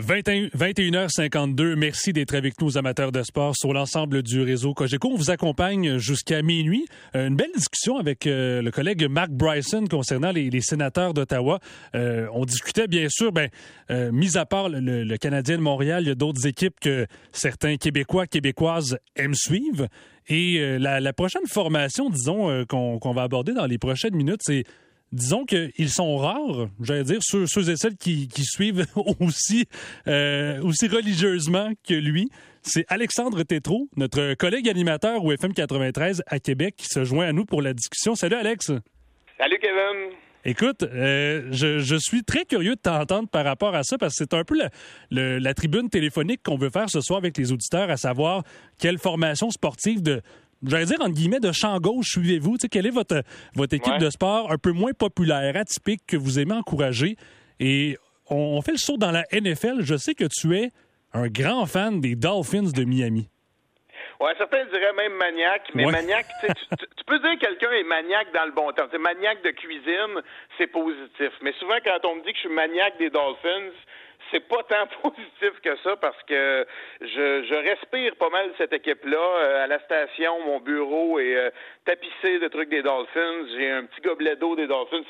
21h52. Merci d'être avec nous, amateurs de sport, sur l'ensemble du réseau Cogeco. On vous accompagne jusqu'à minuit. Euh, une belle discussion avec euh, le collègue Mark Bryson concernant les, sénateurs d'Ottawa. Euh, on discutait, bien sûr, ben, mis à part le, Canadien de Montréal, il y a d'autres équipes que certains Québécois, Québécoises aiment suivre. Et la, prochaine formation, disons, qu'on va aborder dans les prochaines minutes, c'est disons qu'ils sont rares, j'allais dire, ceux, et celles qui, suivent aussi, euh, aussi religieusement que lui. C'est Alexandre Tétrault, notre collègue animateur au FM 93 à Québec, qui se joint à nous pour la discussion. Salut Alex. Salut Kevin. Écoute, euh, je, suis très curieux de t'entendre par rapport à ça parce que c'est un peu la, la tribune téléphonique qu'on veut faire ce soir avec les auditeurs, à savoir quelle formation sportive de, j'allais dire, entre guillemets, de champ gauche suivez-vous? quelle est votre, votre équipe de sport un peu moins populaire, atypique, que vous aimez encourager? Et on, fait le saut dans la NFL. Je sais que tu es un grand fan des Dolphins de Miami. Ouais, certains diraient même maniaque, mais maniaque, tu, tu, peux dire que quelqu'un est maniaque dans le bon temps. maniaque de cuisine, c'est positif. Mais souvent, quand on me dit que je suis maniaque des Dolphins, c'est pas tant positif que ça parce que je, je respire pas mal cette équipe-là. Euh, à la station, mon bureau est euh, tapissé de trucs des Dolphins. J'ai un petit gobelet d'eau des Dolphins.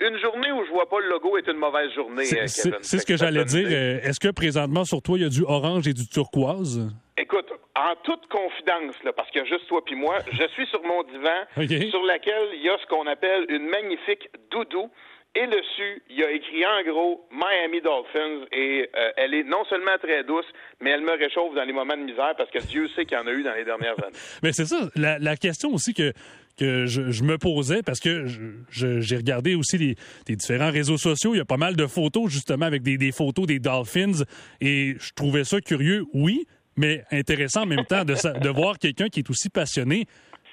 une journée où je vois pas le logo est une mauvaise journée, C'est euh, ce que j'allais dire. Est-ce que présentement, sur toi, il y a du orange et du turquoise? Écoute, en toute confidence, là, parce qu'il y a juste toi puis moi, je suis sur mon divan sur laquelle il y a ce qu'on appelle une magnifique doudou. Et dessus, il a écrit en gros Miami Dolphins et euh, elle est non seulement très douce, mais elle me réchauffe dans les moments de misère parce que Dieu sait qu'il y en a eu dans les dernières années. mais c'est ça, la, question aussi que que je, me posais parce que j'ai regardé aussi les, différents réseaux sociaux. Il y a pas mal de photos justement avec des, photos des Dolphins et je trouvais ça curieux, oui, mais intéressant en même temps de voir quelqu'un qui est aussi passionné.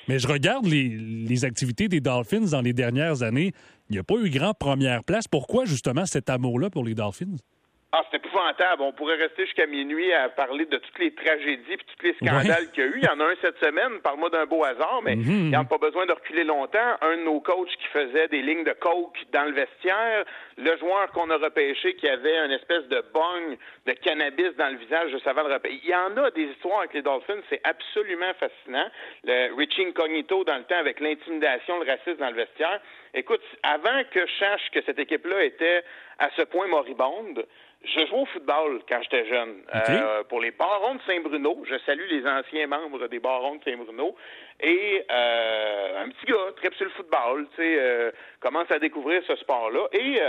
Mais je regarde les, activités des Dolphins dans les dernières années il n'y a pas eu grand première place. Pourquoi justement cet amour-là pour les Dolphins? Ah, c'est épouvantable. On pourrait rester jusqu'à minuit à parler de toutes les tragédies et tous les scandales qu'il y a eu. Il y en a un cette semaine, parle-moi d'un beau hasard, mais mhm. il n'y a pas besoin de reculer longtemps. Un de nos coachs qui faisait des lignes de coke dans le vestiaire, le joueur qu'on a repêché qui avait une espèce de bong de cannabis dans le visage de repêcher. Il y en a des histoires avec les Dolphins, c'est absolument fascinant. Le Richie Incognito dans le temps avec l'intimidation, le racisme dans le vestiaire. Écoute, avant que je sache que cette équipe-là était à ce point moribonde, je jouais au football quand j'étais jeune. Euh, pour les Barons de Saint-Bruno, je salue les anciens membres des Barons de Saint-Bruno. Et euh, un petit gars, très sur le football, tu sais, euh, commence à découvrir ce sport-là. Et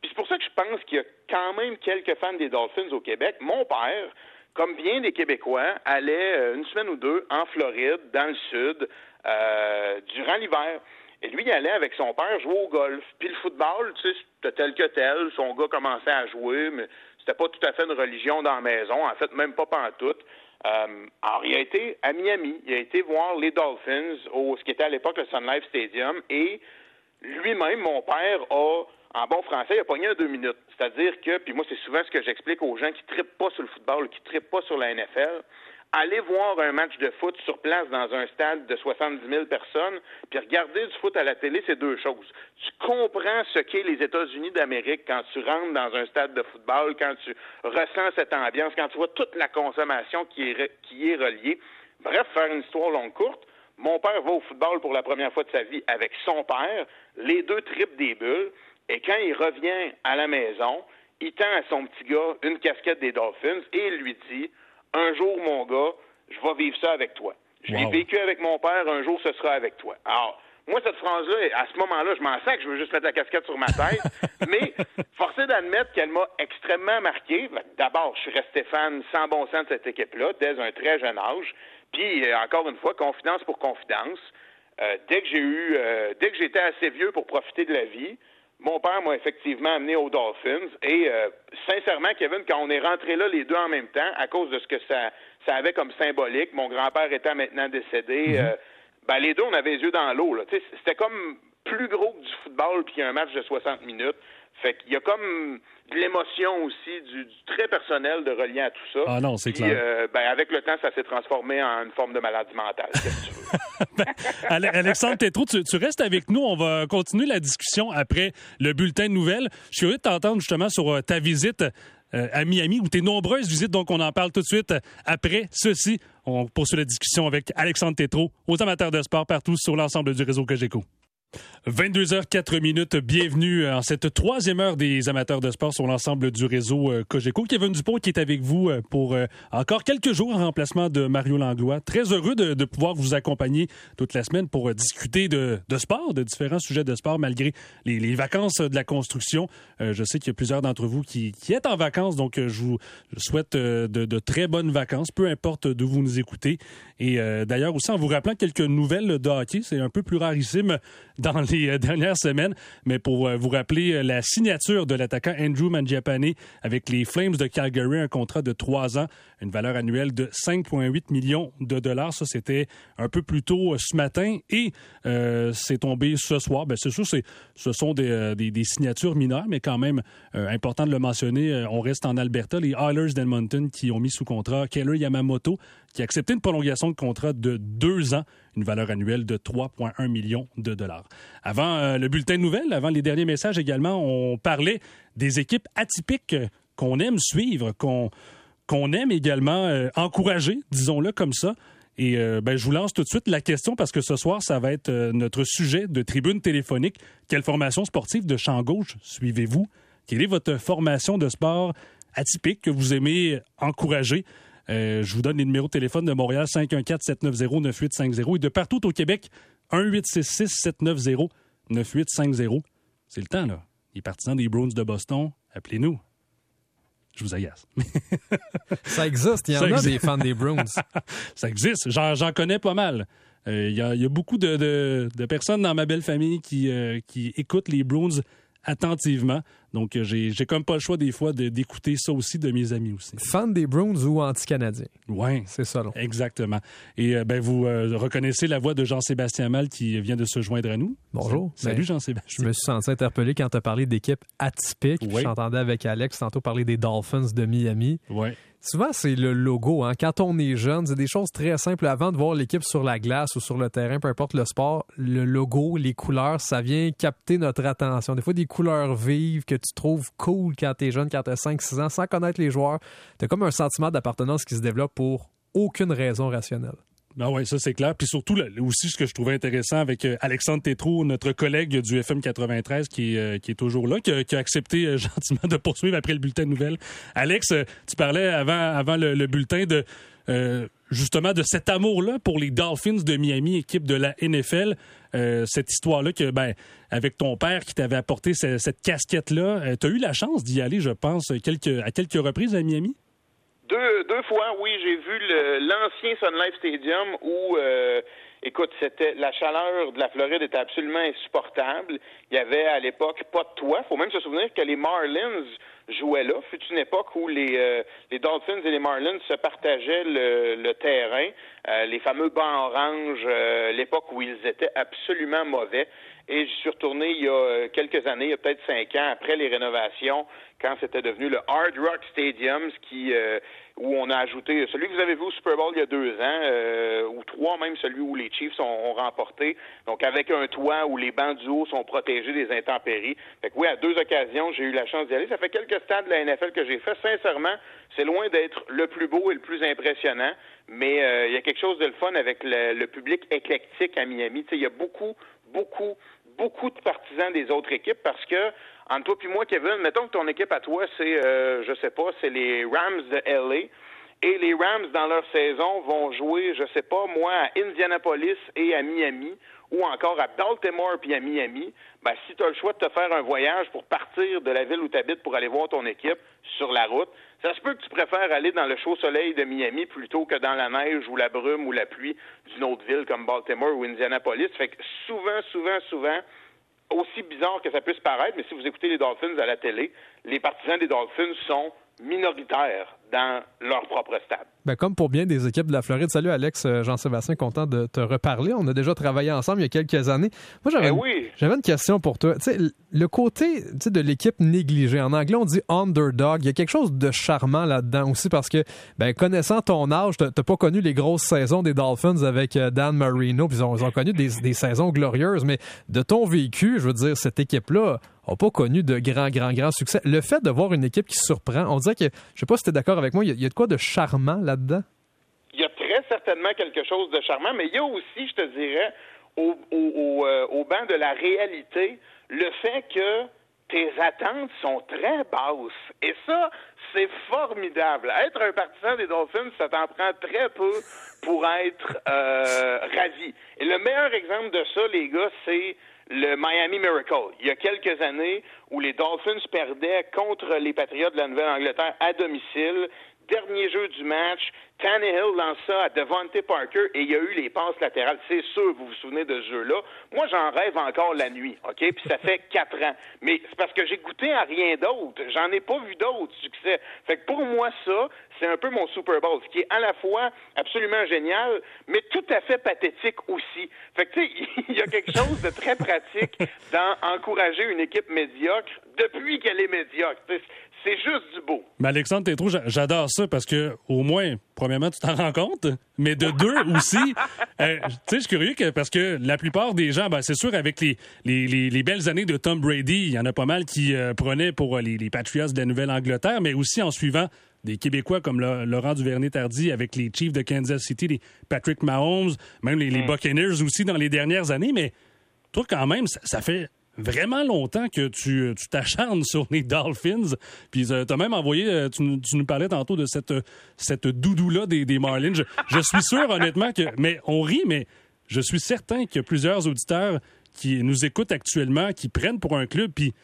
puis c'est pour ça que je pense qu'il y a quand même quelques fans des Dolphins au Québec. Mon père, comme bien des Québécois, allait une semaine ou deux en Floride, dans le sud, durant l'hiver. Et lui, il allait avec son père jouer au golf. Puis le football, tu sais, c'était tel que tel. Son gars commençait à jouer, mais c'était pas tout à fait une religion dans la maison. En fait, même pas pantoute. Euh, alors, il a été à Miami. Il a été voir les Dolphins au ce qui était à l'époque le Sun Life Stadium. Et lui-même, mon père, a, en bon français, il a pogné en deux minutes. C'est-à-dire que, puis moi, c'est souvent ce que j'explique aux gens qui ne trippent pas sur le football, qui ne trippent pas sur la NFL aller voir un match de foot sur place dans un stade de 70 000 personnes, puis regarder du foot à la télé, c'est deux choses. Tu comprends ce qu'est les États-Unis d'Amérique quand tu rentres dans un stade de football, quand tu ressens cette ambiance, quand tu vois toute la consommation qui est, qui est reliée. Bref, faire une histoire longue courte, mon père va au football pour la première fois de sa vie avec son père, les deux tripes des bulles, et quand il revient à la maison, il tend à son petit gars une casquette des Dolphins et il lui dit un jour, mon gars, je vais vivre ça avec toi. Je l'ai vécu avec mon père, un jour, ce sera avec toi. Alors, moi, cette phrase-là, à ce moment-là, je m'en que je veux juste mettre la casquette sur ma tête, mais forcé d'admettre qu'elle m'a extrêmement marqué. D'abord, je suis resté fan sans bon sens de cette équipe-là dès un très jeune âge. Puis, euh, encore une fois, confidence pour confidence. Euh, dès que j'ai eu, euh, dès que j'étais assez vieux pour profiter de la vie, mon père m'a effectivement amené aux Dolphins et euh, sincèrement, Kevin, quand on est rentré là les deux en même temps, à cause de ce que ça, ça avait comme symbolique, mon grand-père étant maintenant décédé, mhm. euh, ben, les deux, on avait les yeux dans l'eau. C'était comme plus gros que du football puis un match de 60 minutes. Fait qu'il y a comme de l'émotion aussi, du, très personnel de relier à tout ça. Ah non, c'est clair. Euh, ben, avec le temps, ça s'est transformé en une forme de maladie mentale. ben, Alexandre Tétrault, tu, tu, restes avec nous. On va continuer la discussion après le bulletin de nouvelles. Je suis curieux de t'entendre justement sur euh, ta visite à Miami, ou tes nombreuses visites. Donc, on en parle tout de suite après ceci. On poursuit la discussion avec Alexandre Tétrault, aux amateurs de sport partout sur l'ensemble du réseau Cogeco. 22h04 minutes, bienvenue en cette troisième heure des amateurs de sport sur l'ensemble du réseau euh, Cogeco. Kevin Dupont qui est avec vous euh, pour euh, encore quelques jours en remplacement de Mario Langlois. Très heureux de, pouvoir vous accompagner toute la semaine pour discuter de, sport, de différents sujets de sport malgré les, vacances de la construction. je sais qu'il y a plusieurs d'entre vous qui, êtes en vacances, donc je vous souhaite de, très bonnes vacances, peu importe d'où vous nous écoutez. Et d'ailleurs aussi en vous rappelant quelques nouvelles de hockey, c'est un peu plus rarissime dans les euh, dernières semaines. Mais pour euh, vous rappeler euh, la signature de l'attaquant Andrew Mangiapane avec les Flames de Calgary, un contrat de trois ans, une valeur annuelle de 5,8 millions de dollars. Ça, c'était un peu plus tôt ce matin et c'est tombé ce soir. Ben, c'est sûr, ce sont des, signatures mineures, mais quand même important de le mentionner. on reste en Alberta. Les Oilers d'Edmonton qui ont mis sous contrat Keller Yamamoto, qui a accepté une prolongation de contrat de deux ans, une valeur annuelle de 3,1 millions de dollars. Avant euh, le bulletin de nouvelles, avant les derniers messages également, on parlait des équipes atypiques qu'on aime suivre, qu'on aime également euh, encourager, disons-le comme ça. Et euh, ben, je vous lance tout de suite la question parce que ce soir, ça va être notre sujet de tribune téléphonique. Quelle formation sportive de champ gauche suivez-vous? Quelle est votre formation de sport atypique que vous aimez encourager? Euh, je vous donne les numéros de téléphone de Montréal 514-790-9850 et de partout au Québec 1-866-790-9850. C'est le temps, là. Les partisans des Bruins de Boston, appelez-nous. Je vous agace. Ça existe, il y en a des fans des Bruins. Ça existe, j'en connais pas mal. Euh, il y, a beaucoup de, personnes dans ma belle famille qui, euh, qui écoutent les Bruins attentivement. Donc, euh, j'ai, j'ai comme pas le choix des fois d'écouter ça aussi de mes amis aussi. Fan des Browns ou anti-canadien. Oui. C'est ça, là. Exactement. Et euh, ben, vous euh, reconnaissez la voix de Jean-Sébastien Mal qui vient de se joindre à nous. Bonjour. Salut, Jean-Sébastien. Je me suis senti interpellé quand tu as parlé d'équipe atypique. J'entendais avec Alex tantôt parler des Dolphins de Miami. Oui. Souvent, c'est le logo. Hein. Quand on est jeune, c'est des choses très simples. Avant de voir l'équipe sur la glace ou sur le terrain, peu importe le sport, le logo, les couleurs, ça vient capter notre attention. Des fois, des couleurs vives que tu trouves cool quand tu es jeune, quand tu as 5-6 ans, sans connaître les joueurs. Tu as comme un sentiment d'appartenance qui se développe pour aucune raison rationnelle. Ben oui, ça c'est clair. Puis surtout aussi ce que je trouvais intéressant avec euh, Alexandre Tétrault, notre collègue du FM 93 qui est, euh, qui est toujours là, qui a, accepté euh, gentiment de poursuivre après le bulletin de nouvelles. Alex, tu parlais avant, avant le, bulletin de justement de cet amour-là pour les Dolphins de Miami, équipe de la NFL. cette histoire-là que, ben, avec ton père qui t'avait apporté cette, casquette-là, tu as eu la chance d'y aller, je pense, quelques, à quelques reprises à Miami? Deux, deux fois, oui, j'ai vu l'ancien Sun Life Stadium où, euh, écoute, c'était la chaleur de la Floride était absolument insupportable. Il y avait à l'époque pas de toit. Faut même se souvenir que les Marlins jouaient là. Fut une époque où les, euh, les Dolphins et les Marlins se partageaient le, le terrain. Euh, les fameux bancs orange, l'époque où ils étaient absolument mauvais. Et je suis retourné il y a quelques années, il y a peut-être cinq ans, après les rénovations, quand c'était devenu le Hard Rock Stadium, qui euh, où on a ajouté celui que vous avez vu au Super Bowl il y a deux ans, euh, ou trois même, celui où les Chiefs ont, remporté. Donc avec un toit où les bancs du haut sont protégés des intempéries. Fait que oui, à deux occasions, j'ai eu la chance d'y aller. Ça fait quelques stades de la NFL que j'ai fait. Sincèrement, c'est loin d'être le plus beau et le plus impressionnant, mais euh, il y a quelque chose de le fun avec le, le public éclectique à Miami. il y a beaucoup, beaucoup, beaucoup de partisans des autres équipes parce que entre toi et moi, Kevin, mettons que ton équipe à toi, c'est, euh, je sais pas, c'est les Rams de LA. Et les Rams, dans leur saison, vont jouer, je sais pas, moi, à Indianapolis et à Miami, ou encore à Baltimore puis à Miami. Ben, si tu as le choix de te faire un voyage pour partir de la ville où tu habites pour aller voir ton équipe sur la route, ça se peut que tu préfères aller dans le chaud soleil de Miami plutôt que dans la neige ou la brume ou la pluie d'une autre ville comme Baltimore ou Indianapolis. Fait que souvent, souvent, souvent, aussi bizarre que ça puisse paraître, mais si vous écoutez les Dolphins à la télé, les partisans des Dolphins sont minoritaires dans leur propre stade. Ben, comme pour bien des équipes de la Floride. Salut Alex, euh, Jean-Sébastien, content de te reparler. On a déjà travaillé ensemble il y a quelques années. Moi, j'avais, eh une, question pour toi. le côté de l'équipe négligée, en anglais, on dit underdog. Il y a quelque chose de charmant là-dedans aussi parce que, ben, connaissant ton âge, tu n'as pas connu les grosses saisons des Dolphins avec euh, Dan Marino, puis ils ont, connu des, des saisons glorieuses, mais de ton vécu, je veux dire, cette équipe-là n'a pas connu de grand, grand, grand succès. Le fait de voir une équipe qui surprend, on dirait que, je sais pas si tu es d'accord avec moi, il y, a de quoi de charmant là-dedans? Il y a très certainement quelque chose de charmant, mais il y a aussi, je te dirais, euh, au banc de la réalité, le fait que tes attentes sont très basses. Et ça, c'est formidable. Être un partisan des Dolphins, ça t'en prend très peu pour être euh, ravi. Et le meilleur exemple de ça, les gars, c'est le Miami Miracle. Il y a quelques années où les Dolphins perdaient contre les Patriots de la Nouvelle-Angleterre à domicile. Dernier jeu du match, Tannehill lance ça à Devontae Parker et il y a eu les passes latérales. C'est sûr, vous vous souvenez de ce jeu-là. Moi, j'en rêve encore la nuit, OK? Puis ça fait quatre ans. Mais c'est parce que j'ai goûté à rien d'autre. J'en ai pas vu d'autres succès. Fait que pour moi, ça, c'est un peu mon Super Bowl, ce qui est à la fois absolument génial, mais tout à fait pathétique aussi. Fait que, tu sais, il y a quelque chose de très pratique dans encourager une équipe médiocre depuis qu'elle est médiocre. C'est juste du beau. Mais Alexandre Tétro, j'adore ça parce que, au moins, premièrement, tu t'en rends compte, mais de deux aussi, euh, tu sais, je suis curieux parce que la plupart des gens, ben, c'est sûr, avec les, les, belles années de Tom Brady, il y en a pas mal qui euh, prenaient pour euh, les, Patriots de la Nouvelle-Angleterre, mais aussi en suivant des Québécois comme Laurent Duvernay-Tardy avec les Chiefs de Kansas City, les Patrick Mahomes, même les, mm. Buccaneers aussi dans les dernières années, mais toi, quand même, ça fait vraiment longtemps que tu t'acharnes sur les Dolphins. Puis euh, tu as même envoyé, euh, tu, nous parlais tantôt de cette, cette doudou-là des, des Marlins. Je, suis sûr, honnêtement, que. Mais on rit, mais je suis certain qu'il y a plusieurs auditeurs qui nous écoutent actuellement, qui prennent pour un club, puis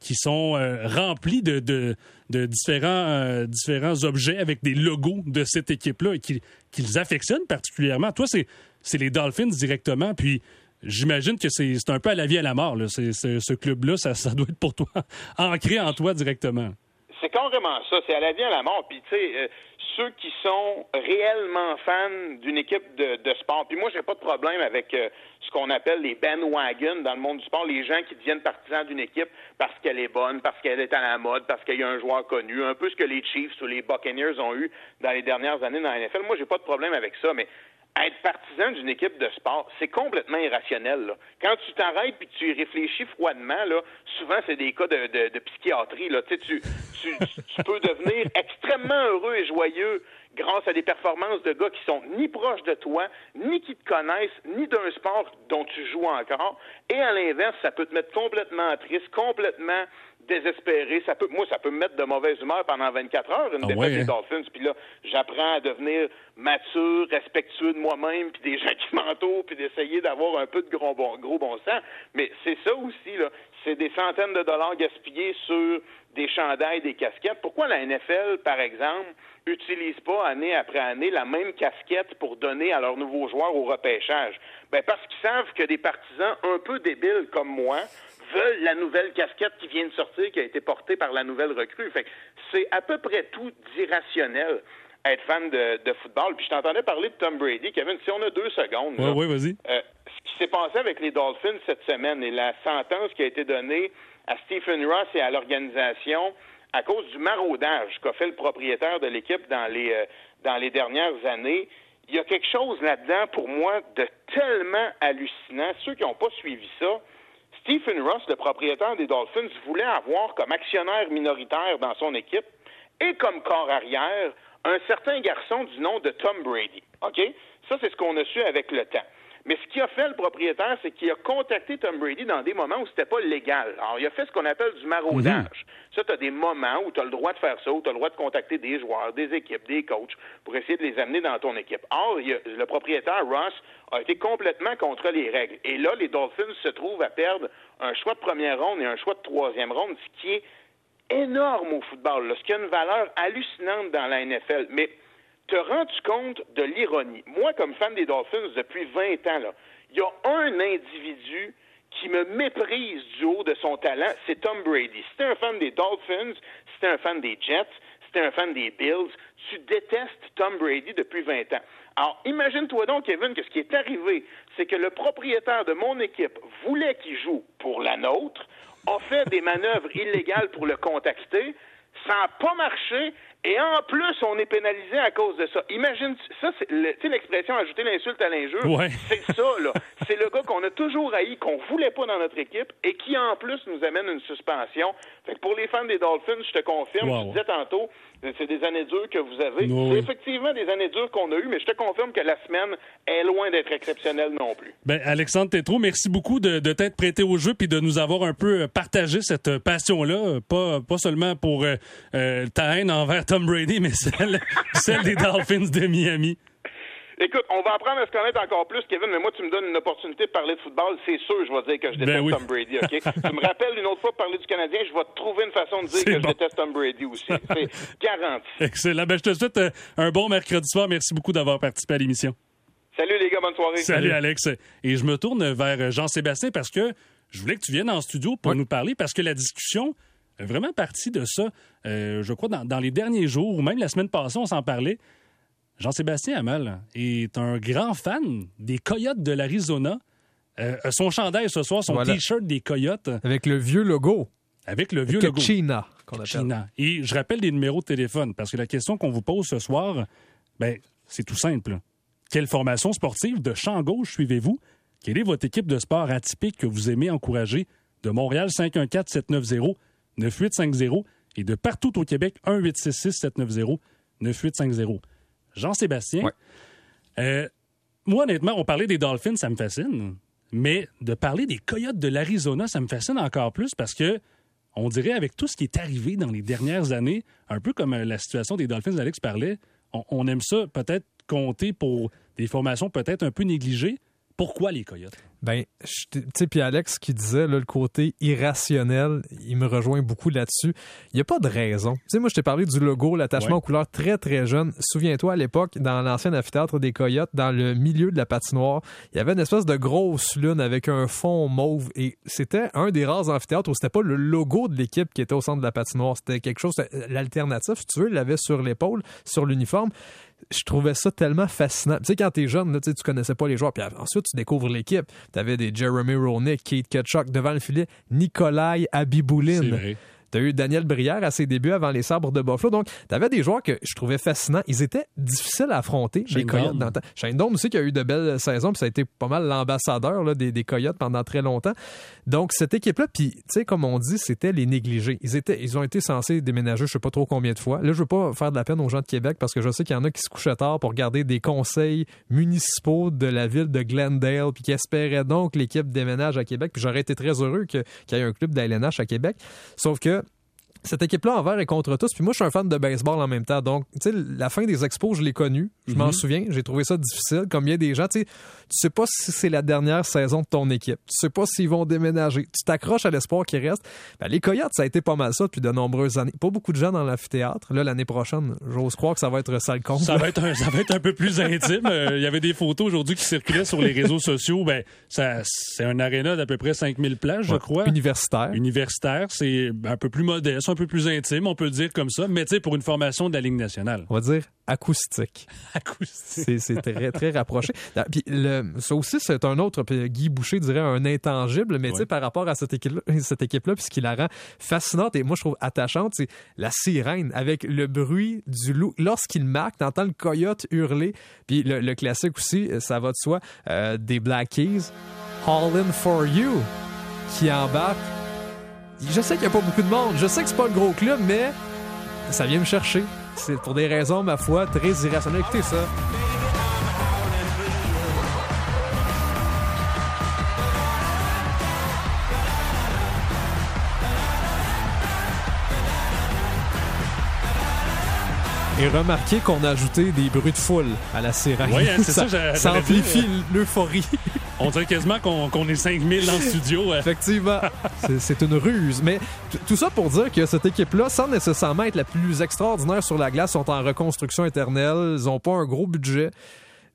qui sont euh, remplis de, différents objets avec des logos de cette équipe-là et qu'ils affectionnent particulièrement. Toi, c'est les Dolphins directement, puis J'imagine que c'est un peu à la vie à la mort. Là. ce club-là, ça, ça, doit être pour toi, ancré en toi directement. C'est carrément ça. C'est à la vie à la mort. Puis, tu sais, euh, ceux qui sont réellement fans d'une équipe de, de, sport, puis moi, j'ai pas de problème avec euh, ce qu'on appelle les bandwagons dans le monde du sport, les gens qui deviennent partisans d'une équipe parce qu'elle est bonne, parce qu'elle est à la mode, parce qu'il y a un joueur connu, un peu ce que les Chiefs ou les Buccaneers ont eu dans les dernières années dans la NFL. Moi, j'ai pas de problème avec ça, mais être partisan d'une équipe de sport, c'est complètement irrationnel. Quand tu t'arrêtes puis tu y réfléchis froidement, là, souvent c'est des cas de, psychiatrie. Là. Tu, tu, tu, peux devenir extrêmement heureux et joyeux grâce à des performances de gars qui sont ni proches de toi, ni qui te connaissent, ni d'un sport dont tu joues encore. Et à l'inverse, ça peut te mettre complètement triste, complètement désespéré. Ça peut, moi, ça peut me mettre de mauvaise humeur pendant 24 heures, une ah défaite des hein? Dolphins. Puis là, j'apprends à devenir mature, respectueux de moi-même, puis des gens qui m'entourent, puis d'essayer d'avoir un peu de gros bon, gros bon sens. Mais c'est ça aussi, là. C'est des centaines de dollars gaspillés sur des chandails, des casquettes. Pourquoi la NFL, par exemple, n'utilise pas année après année la même casquette pour donner à leurs nouveaux joueurs au repêchage? Ben parce qu'ils savent que des partisans un peu débiles comme moi veulent la nouvelle casquette qui vient de sortir, qui a été portée par la nouvelle recrue. Fait c'est à peu près tout d'irrationnel être fan de, football. Puis je t'entendais parler de Tom Brady. Kevin, si on a deux secondes. oui, vas-y. Euh, ce qui s'est passé avec les Dolphins cette semaine et la sentence qui a été donnée à Stephen Ross et à l'organisation à cause du maraudage qu'a fait le propriétaire de l'équipe dans les, euh, dans les dernières années. Il y a quelque chose là-dedans, pour moi, de tellement hallucinant. Ceux qui n'ont pas suivi ça, Stephen Ross, le propriétaire des Dolphins, voulait avoir comme actionnaire minoritaire dans son équipe et comme corps arrière un certain garçon du nom de Tom Brady. OK? Ça, c'est ce qu'on a su avec le temps. Mais ce qu'il a fait, le propriétaire, c'est qu'il a contacté Tom Brady dans des moments où c'était pas légal. Alors, il a fait ce qu'on appelle du maraudage. Mhm. Ça, tu as des moments où tu as le droit de faire ça, où tu as le droit de contacter des joueurs, des équipes, des coachs, pour essayer de les amener dans ton équipe. Or, le propriétaire, Ross, a été complètement contre les règles. Et là, les Dolphins se trouvent à perdre un choix de première ronde et un choix de troisième ronde, ce qui est énorme au football, là, ce qui a une valeur hallucinante dans la NFL. Mais te rends-tu compte de l'ironie? Moi, comme fan des Dolphins depuis 20 ans, il y a un individu qui me méprise du haut de son talent, c'est Tom Brady. Si un fan des Dolphins, si un fan des Jets, si un fan des Bills, tu détestes Tom Brady depuis 20 ans. Alors, imagine-toi donc, Kevin, que ce qui est arrivé, c'est que le propriétaire de mon équipe voulait qu'il joue pour la nôtre, a fait des manœuvres illégales pour le contacter, ça n'a pas marché, Et en plus, on est pénalisé à cause de ça. Imagine, ça, c'est l'expression ajouter l'insulte à l'injure. C'est ça, là. C'est le gars qu'on a toujours haï, qu'on voulait pas dans notre équipe et qui, en plus, nous amène une suspension. Fait que pour les fans des Dolphins, je te confirme, je disais tantôt, c'est des années dures que vous avez. C'est effectivement des années dures qu'on a eues, mais je te confirme que la semaine est loin d'être exceptionnelle non plus. Ben, Alexandre Tétrault, merci beaucoup de, de t'être prêté au jeu puis de nous avoir un peu partagé cette passion-là, pas, pas seulement pour euh, euh, ta haine envers Tom Brady, mais celle, celle des Dolphins de Miami. Écoute, on va apprendre à se connaître encore plus, Kevin, mais moi, tu me donnes une opportunité de parler de football, c'est sûr, je vais dire que je ben déteste Tom Brady, OK? tu me rappelles une autre fois de parler du Canadien, je vais te trouver une façon de dire que je déteste Tom Brady aussi. C'est garanti. Excellent. Ben, je te souhaite euh, un bon mercredi soir. Merci beaucoup d'avoir participé à l'émission. Salut les gars, bonne soirée. Salut, Alex. Et je me tourne vers Jean-Sébastien parce que je voulais que tu viennes en studio pour nous parler parce que la discussion est vraiment partie de ça. Euh, je crois dans, dans les derniers jours, ou même la semaine passée, on s'en parlait. Jean-Sébastien Hamel est un grand fan des Coyotes de l'Arizona. Euh, son chandail ce soir, son T-shirt des Coyotes. Avec le vieux logo. Avec le vieux logo. China, qu'on appelle. China. Et je rappelle des numéros de téléphone, parce que la question qu'on vous pose ce soir, ben, c'est tout simple. Quelle formation sportive de champ gauche suivez-vous? Quelle est votre équipe de sport atypique que vous aimez encourager? De Montréal, 514-790-9850 et de partout au Québec, 1-866-790-9850. Jean-Sébastien, euh, moi, honnêtement, on parlait des Dolphins, ça me fascine. Mais de parler des Coyotes de l'Arizona, ça me fascine encore plus parce que on dirait avec tout ce qui est arrivé dans les dernières années, un peu comme euh, la situation des Dolphins, Alex parlait, on aime ça peut-être compter pour des formations peut-être un peu négligées. Pourquoi les Coyotes? Ben, tu sais, puis Alex qui disait le côté irrationnel, il me rejoint beaucoup là-dessus. Il n'y a pas de raison. Tu sais, moi, je t'ai parlé du logo, l'attachement aux couleurs très, très jeune. Souviens-toi, à l'époque, dans l'ancien amphithéâtre des Coyotes, dans le milieu de la patinoire, il y avait une espèce de grosse lune avec un fond mauve et c'était un des rares amphithéâtres où c'était pas le logo de l'équipe qui était au centre de la patinoire. C'était quelque chose, l'alternative, si tu veux, il l'avait sur l'épaule, sur l'uniforme je trouvais ça tellement fascinant. Tu sais, quand t'es jeune, là, tu connaissais pas les joueurs, puis ensuite tu découvres l'équipe. T'avais des Jeremy Roenick, Kate Ketchuk devant le filet, Nikolai Abiboulin. Tu as eu Daniel Brière à ses débuts avant les sabres de Buffalo. Donc, tu avais des joueurs que je trouvais fascinants. Ils étaient difficiles à affronter, les Coyotes. Dans Shane Dome aussi qui a eu de belles saisons, puis ça a été pas mal l'ambassadeur des, des, Coyotes pendant très longtemps. Donc, cette équipe-là, puis, tu sais, comme on dit, c'était les négligés. Ils, étaient, ils ont été censés déménager je sais pas trop combien de fois. Là, je veux pas faire de la peine aux gens de Québec parce que je sais qu'il y en a qui se couchaient tard pour garder des conseils municipaux de la ville de Glendale, puis qui espéraient donc l'équipe déménage à Québec. Puis j'aurais été très heureux qu'il y ait un club d'ALNH à Québec. Sauf que cette équipe-là envers et contre tous. Puis moi, je suis un fan de baseball en même temps. Donc, tu sais, la fin des expos, je l'ai connue. Je m'en mhm. souviens. J'ai trouvé ça difficile. Comme il y a des gens, tu sais, tu sais pas si c'est la dernière saison de ton équipe. Tu sais pas s'ils vont déménager. Tu t'accroches à l'espoir qui reste. Ben, les Coyotes, ça a été pas mal ça depuis de nombreuses années. Pas beaucoup de gens dans l'amphithéâtre. Là, l'année prochaine, j'ose croire que ça va être sale compte. Ça va être un, ça va être un peu plus intime. Euh, il y avait des photos aujourd'hui qui circulaient sur les réseaux sociaux. Ben, ça, c'est un aréna d'à peu près 5000 places, je crois. Universitaire. Universitaire. C'est un peu plus modeste, un peu plus intime, on peut le dire comme ça. Mais tu sais, pour une formation de la Ligue nationale. On va dire acoustique. acoustique. C'est très, très rapproché. Ah, puis le, ça aussi, c'est un autre, puis Guy Boucher dirait un intangible, mais tu sais, par rapport à cette équipe-là, cette puis ce qui la rend fascinante et moi, je trouve attachante, c'est la sirène avec le bruit du loup. Lorsqu'il marque, t'entends le coyote hurler, puis le, classique aussi, ça va de soi, euh, des Black Keys, All In For You, qui embarque. Je sais qu'il n'y a pas beaucoup de monde, je sais que c'est pas le gros club, mais ça vient me chercher. C'est pour des raisons, ma foi, très irrationnelles. Écoutez ça. Et remarquez qu'on a ajouté des bruits de foule à la sirène. Oui, hein, c'est ça, ça, ça amplifie l'euphorie. On dirait quasiment qu'on est 5000 dans le studio. Effectivement, c'est une ruse. Mais tout ça pour dire que cette équipe-là, sans nécessairement être la plus extraordinaire sur la glace, sont en reconstruction éternelle. Ils n'ont pas un gros budget.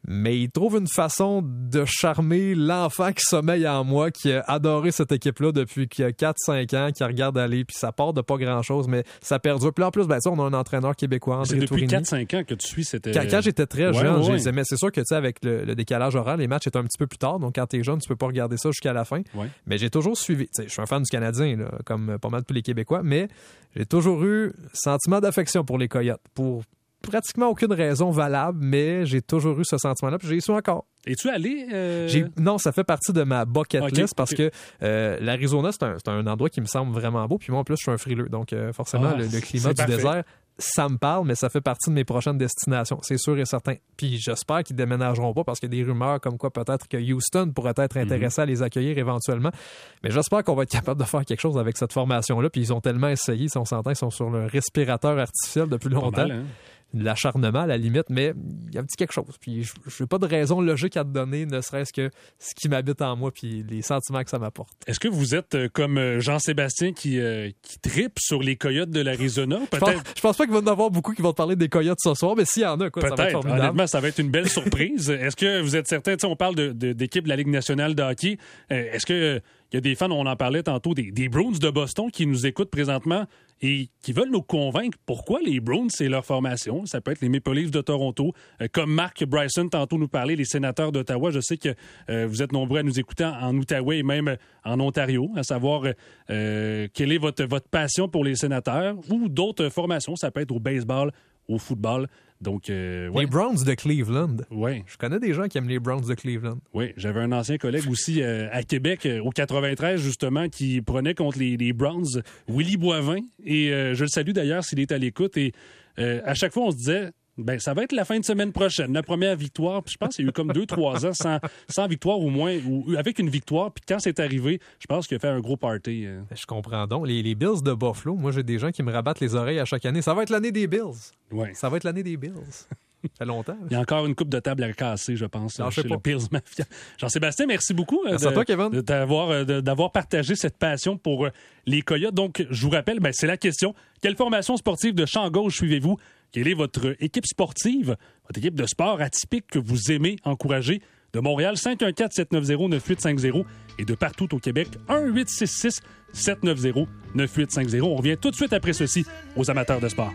Mais il trouve une façon de charmer l'enfant qui sommeille en moi, qui a adoré cette équipe-là depuis 4-5 ans, qui regarde aller, puis ça part de pas grand-chose, mais ça perdure. Puis en plus, ben, on a un entraîneur québécois, André C'est depuis 4-5 ans que tu suis cette... Quand, quand j'étais très jeune, ouais, ouais. c'est sûr que, tu sais, avec le, décalage horaire, les matchs étaient un petit peu plus tard, donc quand t'es jeune, tu peux pas regarder ça jusqu'à la fin. Mais j'ai toujours suivi, je suis un fan du Canadien, là, comme pas mal tous les Québécois, mais j'ai toujours eu sentiment d'affection pour les Coyotes, pour pratiquement aucune raison valable, mais j'ai toujours eu ce sentiment-là, puis j'ai su encore. Es-tu allé? Euh... Non, ça fait partie de ma bucket okay, list parce okay. que euh, l'Arizona, c'est un, un, endroit qui me semble vraiment beau. Puis moi, en plus, je suis un frileux. Donc, euh, forcément, ah, le, le, climat du parfait. désert, ça me parle, mais ça fait partie de mes prochaines destinations. C'est sûr et certain. Puis j'espère qu'ils déménageront pas parce qu'il y a des rumeurs comme quoi peut-être que Houston pourrait être intéressé mm -hmm. à les accueillir éventuellement. Mais j'espère qu'on va être capable de faire quelque chose avec cette formation-là. Puis ils ont tellement essayé, si on s'entend, ils sont sur le respirateur artificiel depuis longtemps. Mal, hein? De l'acharnement à la limite, mais il y a un petit quelque chose. Puis je n'ai pas de raison logique à te donner, ne serait-ce que ce qui m'habite en moi puis les sentiments que ça m'apporte. Est-ce que vous êtes euh, comme Jean-Sébastien qui, euh, qui tripe sur les coyotes de l'Arizona? Je pense, je pense pas qu'il va y en avoir beaucoup qui vont te parler des coyotes ce soir, mais s'il y en a, quoi, ça va être formidable. Honnêtement, ça va être une belle surprise. Est-ce que vous êtes certain, on parle d'équipe de, de, de, la Ligue nationale de hockey, euh, est-ce que il y a des fans, on en parlait tantôt, des, des Bruins de Boston qui nous écoutent présentement et qui veulent nous convaincre pourquoi les Bruins, c'est leur formation. Ça peut être les Maple Leafs de Toronto. Euh, comme Mark Bryson tantôt nous parlait, les sénateurs d'Ottawa. Je sais que euh, vous êtes nombreux à nous écouter en, Outaouais et même en Ontario, à savoir euh, quelle est votre, votre passion pour les sénateurs ou d'autres formations. Ça peut être au baseball, au football. Donc, euh, ouais. Les Browns de Cleveland. Oui. Je connais des gens qui aiment les Browns de Cleveland. Oui, j'avais un ancien collègue aussi euh, à Québec, euh, au 93, justement, qui prenait contre les, les Browns, Willy Boivin. Et je le salue d'ailleurs s'il est à l'écoute. Et à chaque fois, on se disait, ben, ça va être la fin de semaine prochaine, la première victoire. Puis je pense qu'il y a eu comme deux, trois ans sans, sans victoire au moins, ou avec une victoire. Puis quand c'est arrivé, je pense qu'il a fait un gros party. Euh. Je comprends donc. Les, les, Bills de Buffalo, moi j'ai des gens qui me rabattent les oreilles à chaque année. Ça va être l'année des Bills. Ouais. Ça va être l'année des Bills. Ça fait longtemps. Il y a encore une coupe de table à casser, je pense, non, chez je le Bills Mafia. Jean-Sébastien, merci beaucoup Kevin. d'avoir, d'avoir partagé cette passion pour les Coyotes. Donc, je vous rappelle, ben, c'est la question. Quelle formation sportive de champ gauche suivez-vous? Quelle est votre équipe sportive, votre équipe de sport atypique que vous aimez encourager? De Montréal, 514-790-9850 et de partout au Québec, 1-866-790-9850. On revient tout de suite après ceci aux amateurs de sport.